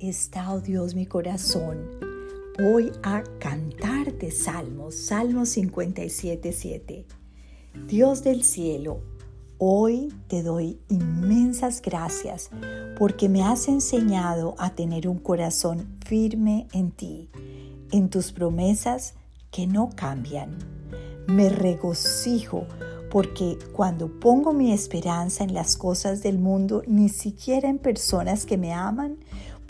está, oh Dios, mi corazón. Voy a cantarte salmos, Salmos 57, 7. Dios del cielo, hoy te doy inmensas gracias porque me has enseñado a tener un corazón firme en ti, en tus promesas que no cambian. Me regocijo porque cuando pongo mi esperanza en las cosas del mundo, ni siquiera en personas que me aman,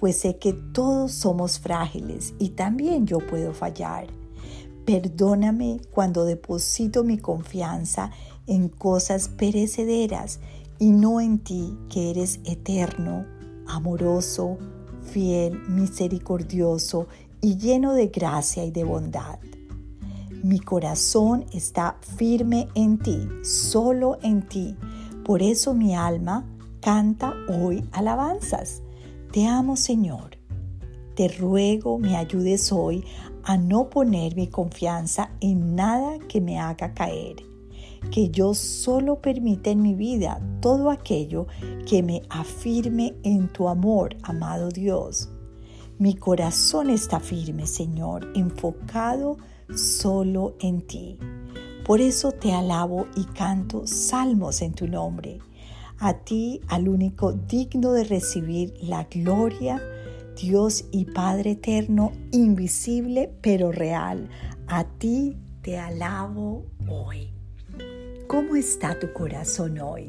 pues sé que todos somos frágiles y también yo puedo fallar. Perdóname cuando deposito mi confianza en cosas perecederas y no en ti que eres eterno, amoroso, fiel, misericordioso y lleno de gracia y de bondad. Mi corazón está firme en ti, solo en ti. Por eso mi alma canta hoy alabanzas. Te amo Señor. Te ruego me ayudes hoy a no poner mi confianza en nada que me haga caer. Que yo solo permita en mi vida todo aquello que me afirme en tu amor, amado Dios. Mi corazón está firme, Señor, enfocado solo en ti. Por eso te alabo y canto salmos en tu nombre. A ti, al único digno de recibir la gloria, Dios y Padre eterno, invisible pero real. A ti te alabo hoy. ¿Cómo está tu corazón hoy?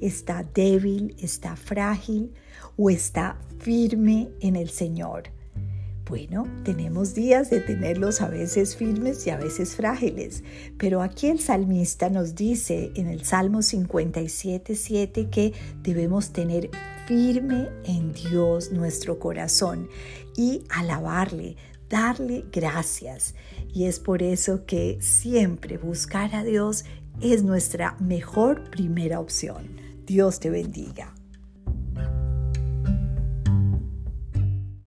¿Está débil, está frágil o está firme en el Señor? Bueno, tenemos días de tenerlos a veces firmes y a veces frágiles, pero aquí el salmista nos dice en el Salmo 57, 7 que debemos tener firme en Dios nuestro corazón y alabarle, darle gracias. Y es por eso que siempre buscar a Dios es nuestra mejor primera opción. Dios te bendiga.